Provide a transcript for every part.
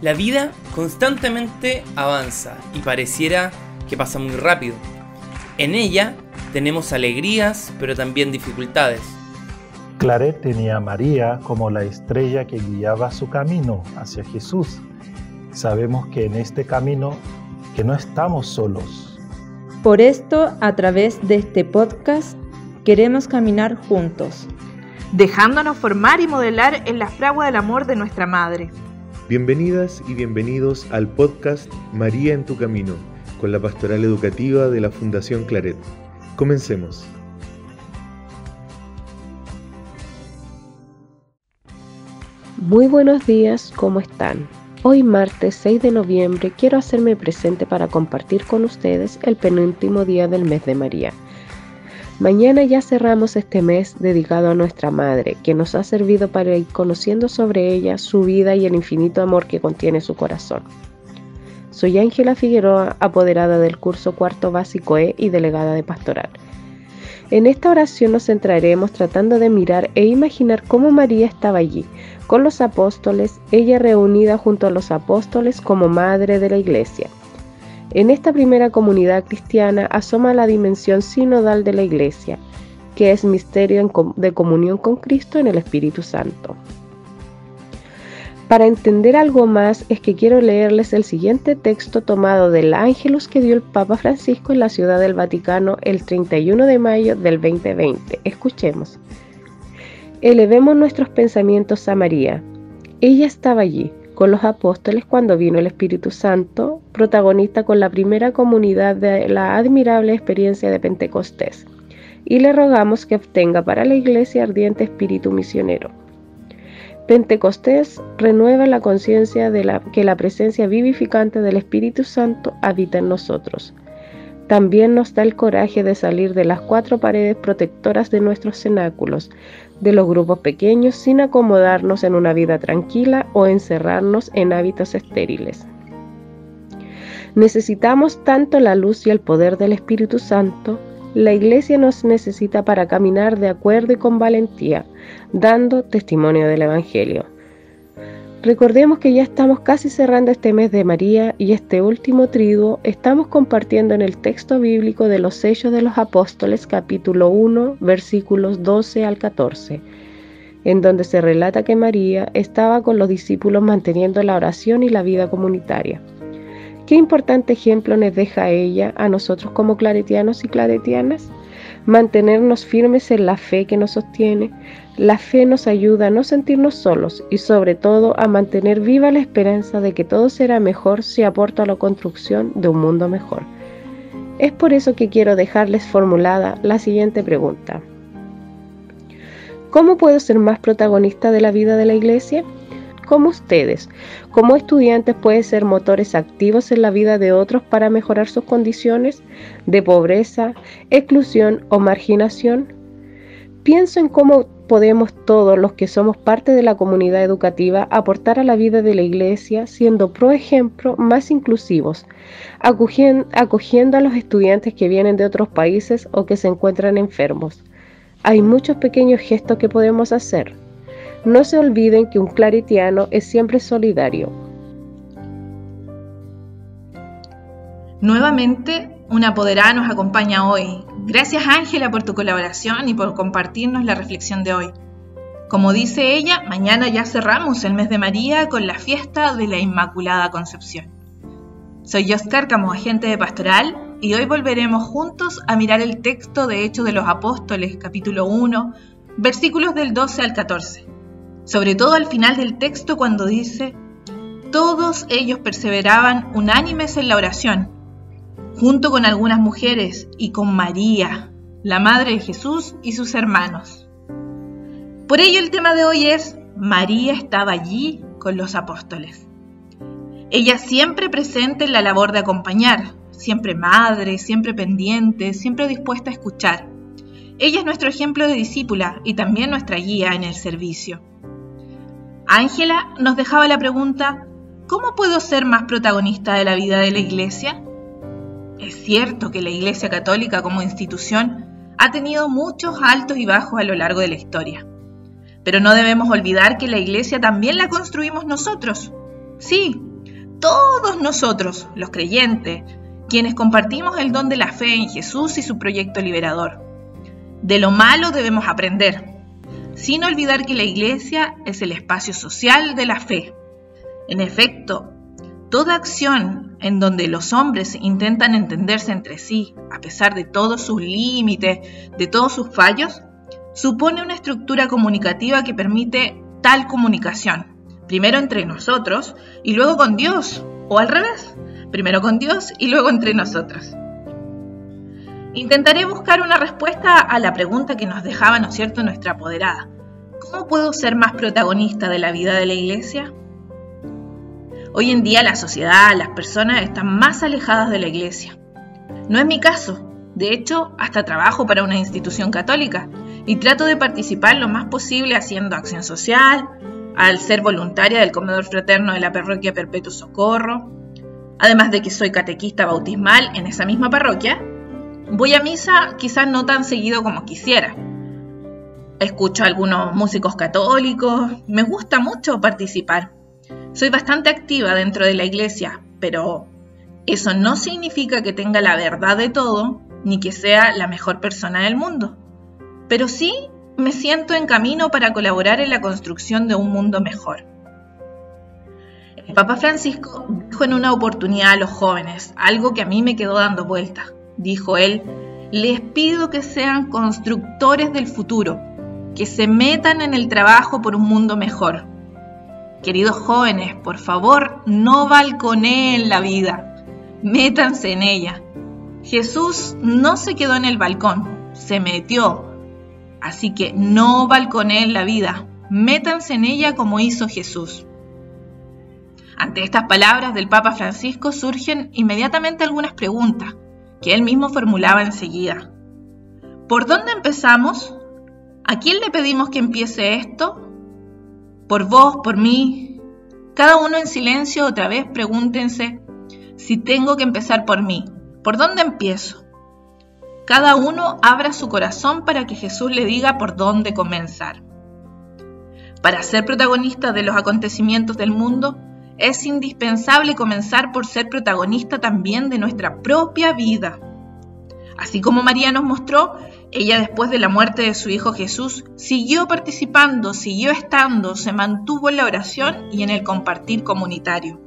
La vida constantemente avanza y pareciera que pasa muy rápido. En ella tenemos alegrías, pero también dificultades. Claret tenía a María como la estrella que guiaba su camino hacia Jesús. Sabemos que en este camino que no estamos solos. Por esto, a través de este podcast, queremos caminar juntos, dejándonos formar y modelar en la fragua del amor de nuestra Madre. Bienvenidas y bienvenidos al podcast María en tu Camino, con la pastoral educativa de la Fundación Claret. Comencemos. Muy buenos días, ¿cómo están? Hoy martes 6 de noviembre quiero hacerme presente para compartir con ustedes el penúltimo día del mes de María Mañana ya cerramos este mes dedicado a nuestra Madre, que nos ha servido para ir conociendo sobre ella, su vida y el infinito amor que contiene su corazón. Soy Ángela Figueroa, apoderada del curso cuarto básico E y delegada de pastoral. En esta oración nos centraremos tratando de mirar e imaginar cómo María estaba allí, con los apóstoles, ella reunida junto a los apóstoles como madre de la iglesia. En esta primera comunidad cristiana asoma la dimensión sinodal de la Iglesia, que es misterio de comunión con Cristo en el Espíritu Santo. Para entender algo más es que quiero leerles el siguiente texto tomado del Ángelus que dio el Papa Francisco en la Ciudad del Vaticano el 31 de mayo del 2020. Escuchemos. Elevemos nuestros pensamientos a María. Ella estaba allí, con los apóstoles cuando vino el Espíritu Santo, protagonista con la primera comunidad de la admirable experiencia de Pentecostés, y le rogamos que obtenga para la Iglesia ardiente espíritu misionero. Pentecostés renueva la conciencia de que la presencia vivificante del Espíritu Santo habita en nosotros. También nos da el coraje de salir de las cuatro paredes protectoras de nuestros cenáculos, de los grupos pequeños sin acomodarnos en una vida tranquila o encerrarnos en hábitos estériles. Necesitamos tanto la luz y el poder del Espíritu Santo, la Iglesia nos necesita para caminar de acuerdo y con valentía, dando testimonio del Evangelio. Recordemos que ya estamos casi cerrando este mes de María y este último triduo estamos compartiendo en el texto bíblico de los sellos de los apóstoles capítulo 1 versículos 12 al 14, en donde se relata que María estaba con los discípulos manteniendo la oración y la vida comunitaria. Qué importante ejemplo nos deja ella a nosotros como claretianos y claretianas mantenernos firmes en la fe que nos sostiene. La fe nos ayuda a no sentirnos solos y sobre todo a mantener viva la esperanza de que todo será mejor si aporto a la construcción de un mundo mejor. Es por eso que quiero dejarles formulada la siguiente pregunta. ¿Cómo puedo ser más protagonista de la vida de la iglesia? Como ustedes, como estudiantes, pueden ser motores activos en la vida de otros para mejorar sus condiciones de pobreza, exclusión o marginación. Pienso en cómo podemos todos los que somos parte de la comunidad educativa aportar a la vida de la iglesia siendo, por ejemplo, más inclusivos, acogiendo a los estudiantes que vienen de otros países o que se encuentran enfermos. Hay muchos pequeños gestos que podemos hacer. No se olviden que un claretiano es siempre solidario. Nuevamente, una apoderada nos acompaña hoy. Gracias Ángela por tu colaboración y por compartirnos la reflexión de hoy. Como dice ella, mañana ya cerramos el mes de María con la fiesta de la Inmaculada Concepción. Soy Oscar como agente de pastoral y hoy volveremos juntos a mirar el texto de Hechos de los Apóstoles, capítulo 1, versículos del 12 al 14 sobre todo al final del texto cuando dice, todos ellos perseveraban unánimes en la oración, junto con algunas mujeres y con María, la Madre de Jesús y sus hermanos. Por ello el tema de hoy es, María estaba allí con los apóstoles. Ella siempre presente en la labor de acompañar, siempre madre, siempre pendiente, siempre dispuesta a escuchar. Ella es nuestro ejemplo de discípula y también nuestra guía en el servicio. Ángela nos dejaba la pregunta, ¿cómo puedo ser más protagonista de la vida de la Iglesia? Es cierto que la Iglesia Católica como institución ha tenido muchos altos y bajos a lo largo de la historia. Pero no debemos olvidar que la Iglesia también la construimos nosotros. Sí, todos nosotros, los creyentes, quienes compartimos el don de la fe en Jesús y su proyecto liberador. De lo malo debemos aprender, sin olvidar que la iglesia es el espacio social de la fe. En efecto, toda acción en donde los hombres intentan entenderse entre sí, a pesar de todos sus límites, de todos sus fallos, supone una estructura comunicativa que permite tal comunicación, primero entre nosotros y luego con Dios, o al revés, primero con Dios y luego entre nosotros. Intentaré buscar una respuesta a la pregunta que nos dejaba, ¿no es cierto?, nuestra apoderada. ¿Cómo puedo ser más protagonista de la vida de la iglesia? Hoy en día la sociedad, las personas están más alejadas de la iglesia. No es mi caso. De hecho, hasta trabajo para una institución católica y trato de participar lo más posible haciendo acción social, al ser voluntaria del comedor fraterno de la parroquia Perpetuo Socorro, además de que soy catequista bautismal en esa misma parroquia, voy a misa quizás no tan seguido como quisiera. Escucho a algunos músicos católicos, me gusta mucho participar. Soy bastante activa dentro de la iglesia, pero eso no significa que tenga la verdad de todo ni que sea la mejor persona del mundo. Pero sí me siento en camino para colaborar en la construcción de un mundo mejor. El Papa Francisco dijo en una oportunidad a los jóvenes algo que a mí me quedó dando vuelta. Dijo él, les pido que sean constructores del futuro, que se metan en el trabajo por un mundo mejor. Queridos jóvenes, por favor, no balconeen la vida, métanse en ella. Jesús no se quedó en el balcón, se metió. Así que no balconeen la vida, métanse en ella como hizo Jesús. Ante estas palabras del Papa Francisco surgen inmediatamente algunas preguntas que él mismo formulaba enseguida. ¿Por dónde empezamos? ¿A quién le pedimos que empiece esto? ¿Por vos, por mí? Cada uno en silencio otra vez pregúntense si tengo que empezar por mí. ¿Por dónde empiezo? Cada uno abra su corazón para que Jesús le diga por dónde comenzar. Para ser protagonista de los acontecimientos del mundo, es indispensable comenzar por ser protagonista también de nuestra propia vida. Así como María nos mostró, ella después de la muerte de su hijo Jesús siguió participando, siguió estando, se mantuvo en la oración y en el compartir comunitario.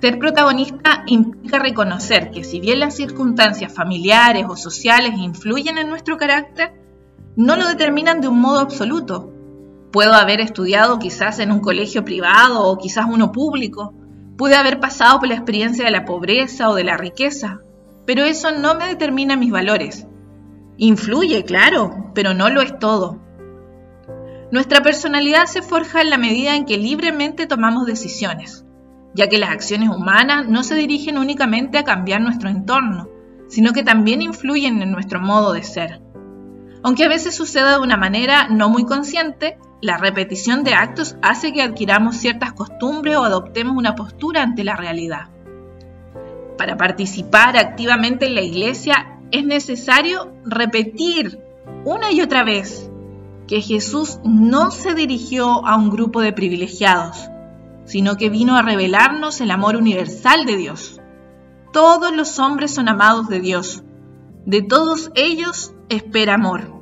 Ser protagonista implica reconocer que si bien las circunstancias familiares o sociales influyen en nuestro carácter, no lo determinan de un modo absoluto, Puedo haber estudiado quizás en un colegio privado o quizás uno público. Pude haber pasado por la experiencia de la pobreza o de la riqueza, pero eso no me determina mis valores. Influye, claro, pero no lo es todo. Nuestra personalidad se forja en la medida en que libremente tomamos decisiones, ya que las acciones humanas no se dirigen únicamente a cambiar nuestro entorno, sino que también influyen en nuestro modo de ser. Aunque a veces suceda de una manera no muy consciente, la repetición de actos hace que adquiramos ciertas costumbres o adoptemos una postura ante la realidad. Para participar activamente en la iglesia es necesario repetir una y otra vez que Jesús no se dirigió a un grupo de privilegiados, sino que vino a revelarnos el amor universal de Dios. Todos los hombres son amados de Dios. De todos ellos espera amor.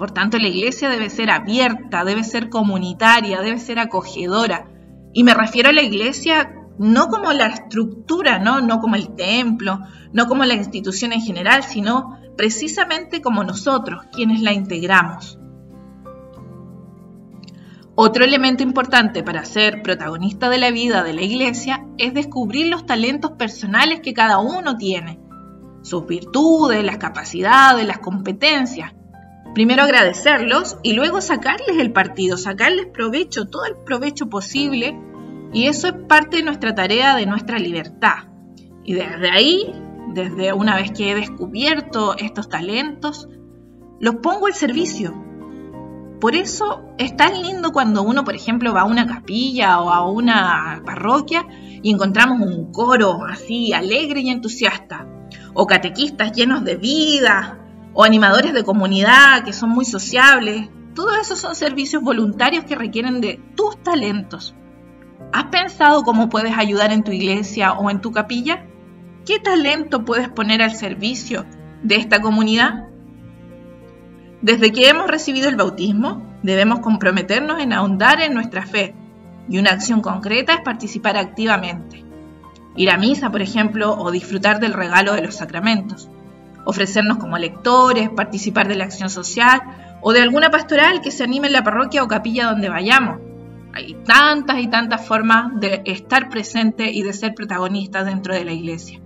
Por tanto, la iglesia debe ser abierta, debe ser comunitaria, debe ser acogedora. Y me refiero a la iglesia no como la estructura, ¿no? como el templo, no como la institución en general, sino precisamente como nosotros, quienes la integramos. Otro elemento importante para ser protagonista de la vida de la iglesia es descubrir los talentos personales que cada uno tiene, sus virtudes, las capacidades, las competencias, primero agradecerlos y luego sacarles el partido, sacarles provecho, todo el provecho posible. Y eso es parte de nuestra tarea, de nuestra libertad. Y desde ahí, desde una vez que he descubierto estos talentos, los pongo al servicio. Por eso es tan lindo cuando uno, por ejemplo, va a una capilla o a una parroquia y encontramos un coro así alegre y entusiasta, o catequistas llenos de vida, o animadores de comunidad que son muy sociables. Todos esos son servicios voluntarios que requieren de tus talentos. ¿Has pensado cómo puedes ayudar en tu iglesia o en tu capilla? ¿Qué talento puedes poner al servicio de esta comunidad? Desde que hemos recibido el bautismo, debemos comprometernos en ahondar en nuestra fe y una acción concreta es participar activamente. Ir a misa, por ejemplo, o disfrutar del regalo de los sacramentos. Ofrecernos como lectores, participar de la acción social o de alguna pastoral que se anime en la parroquia o capilla donde vayamos. Hay tantas y tantas formas de estar presente y de ser protagonistas dentro de la iglesia.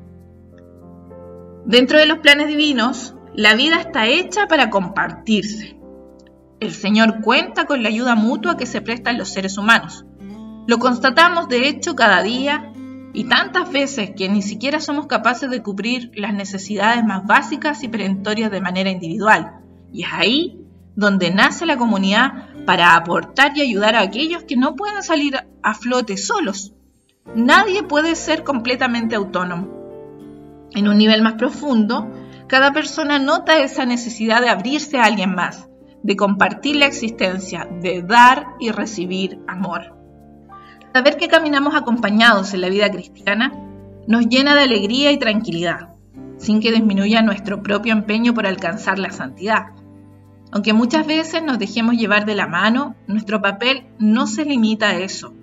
Dentro de los planes divinos, la vida está hecha para compartirse. El Señor cuenta con la ayuda mutua que se prestan los seres humanos. Lo constatamos de hecho cada día y tantas veces que ni siquiera somos capaces de cubrir las necesidades más básicas y perentorias de manera individual. Y es ahí donde nace la comunidad para aportar y ayudar a aquellos que no pueden salir a flote solos. Nadie puede ser completamente autónomo. En un nivel más profundo, cada persona nota esa necesidad de abrirse a alguien más, de compartir la existencia, de dar y recibir amor. Saber que caminamos acompañados en la vida cristiana nos llena de alegría y tranquilidad, sin que disminuya nuestro propio empeño por alcanzar la santidad aunque muchas veces nos dejemos llevar de la mano, nuestro papel no se limita a eso.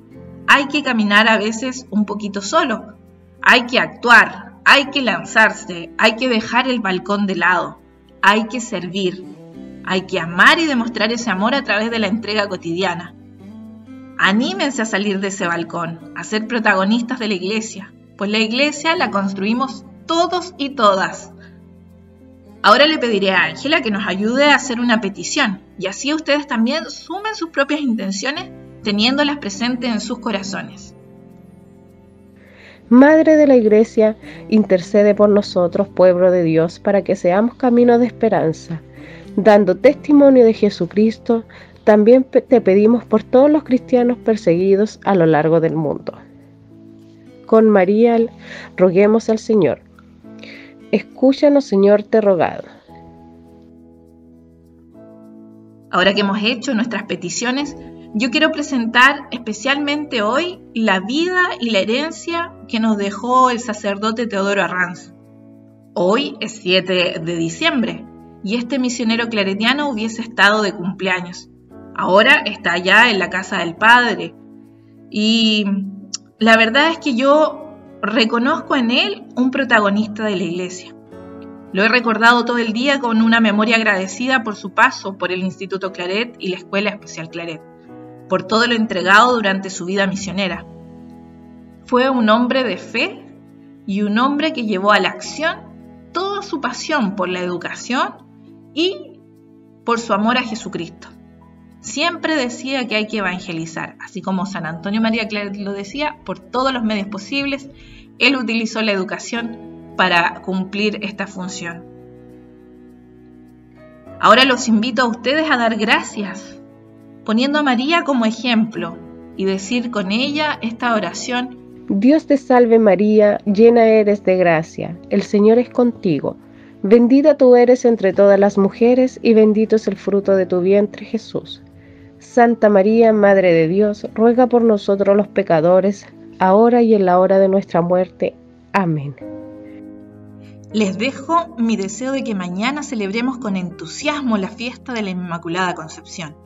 Hay que caminar a veces un poquito solo. Hay que actuar, hay que lanzarse, hay que dejar el balcón de lado, hay que servir, hay que amar y demostrar ese amor a través de la entrega cotidiana. Anímense a salir de ese balcón, a ser protagonistas de la iglesia, pues la iglesia la construimos todos y todas. Ahora le pediré a Ángela que nos ayude a hacer una petición y así ustedes también sumen sus propias intenciones teniéndolas presentes en sus corazones. Madre de la Iglesia, intercede por nosotros, pueblo de Dios, para que seamos camino de esperanza. Dando testimonio de Jesucristo, también te pedimos por todos los cristianos perseguidos a lo largo del mundo. Con María roguemos al Señor Escúchanos, Señor, te rogado. Ahora que hemos hecho nuestras peticiones, yo quiero presentar especialmente hoy la vida y la herencia que nos dejó el sacerdote Teodoro Arranz. Hoy es 7 de diciembre y este misionero claretiano hubiese estado de cumpleaños. Ahora está allá en la casa del Padre. Y la verdad es que yo reconozco en él un protagonista de la iglesia. Lo he recordado todo el día con una memoria agradecida por su paso por el Instituto Claret y la Escuela Especial Claret, por todo lo entregado durante su vida misionera. Fue un hombre de fe y un hombre que llevó a la acción toda su pasión por la educación y por su amor a Jesucristo. Siempre decía que hay que evangelizar, así como San Antonio María Claret lo decía, por todos los medios posibles, él utilizó la educación para cumplir esta función. Ahora los invito a ustedes a dar gracias, poniendo a María como ejemplo y decir con ella esta oración. Dios te salve María, llena eres de gracia, el Señor es contigo. Bendita tú eres entre todas las mujeres y bendito es el fruto de tu vientre Jesús. Santa María, Madre de Dios, ruega por nosotros los pecadores, ahora y en la hora de nuestra muerte. Amén. Les dejo mi deseo de que mañana celebremos con entusiasmo la fiesta de la Inmaculada Concepción.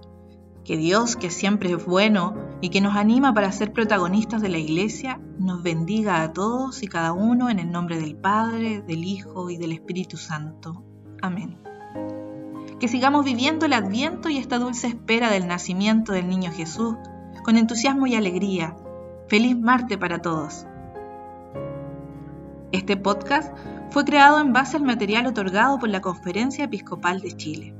Que Dios, que siempre es bueno y que nos anima para ser protagonistas de la Iglesia, nos bendiga a todos y cada uno en el nombre del Padre, del Hijo y del Espíritu Santo. Amén que sigamos viviendo el adviento y esta dulce espera del nacimiento del niño Jesús con entusiasmo y alegría. Feliz Marte para todos. Este podcast fue creado en base al material otorgado por la Conferencia Episcopal de Chile.